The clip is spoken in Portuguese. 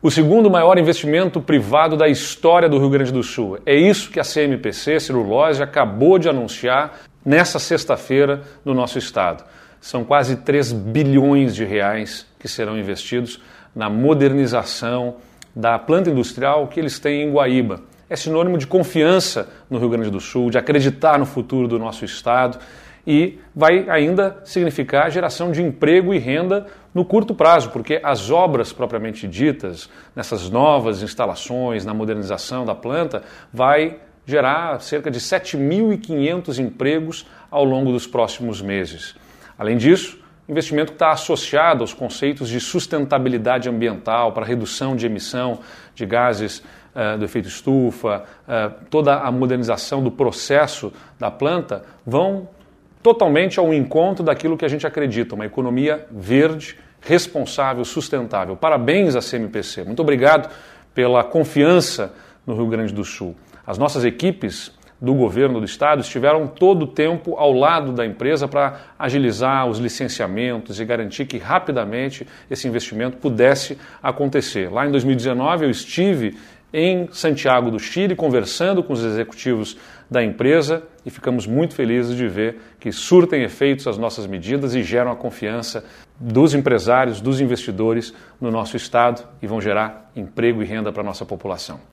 O segundo maior investimento privado da história do Rio Grande do Sul. É isso que a CMPC Celulose acabou de anunciar nessa sexta-feira no nosso estado. São quase 3 bilhões de reais que serão investidos na modernização da planta industrial que eles têm em Guaíba. É sinônimo de confiança no Rio Grande do Sul, de acreditar no futuro do nosso estado e vai ainda significar geração de emprego e renda no curto prazo, porque as obras propriamente ditas, nessas novas instalações, na modernização da planta, vai gerar cerca de 7.500 empregos ao longo dos próximos meses. Além disso, investimento que está associado aos conceitos de sustentabilidade ambiental para redução de emissão de gases uh, do efeito estufa, uh, toda a modernização do processo da planta vão totalmente ao encontro daquilo que a gente acredita, uma economia verde, responsável, sustentável. Parabéns à CMPC. Muito obrigado pela confiança no Rio Grande do Sul. As nossas equipes do governo do estado estiveram todo o tempo ao lado da empresa para agilizar os licenciamentos e garantir que rapidamente esse investimento pudesse acontecer. Lá em 2019 eu estive em Santiago do Chile, conversando com os executivos da empresa e ficamos muito felizes de ver que surtem efeitos as nossas medidas e geram a confiança dos empresários, dos investidores no nosso estado e vão gerar emprego e renda para a nossa população.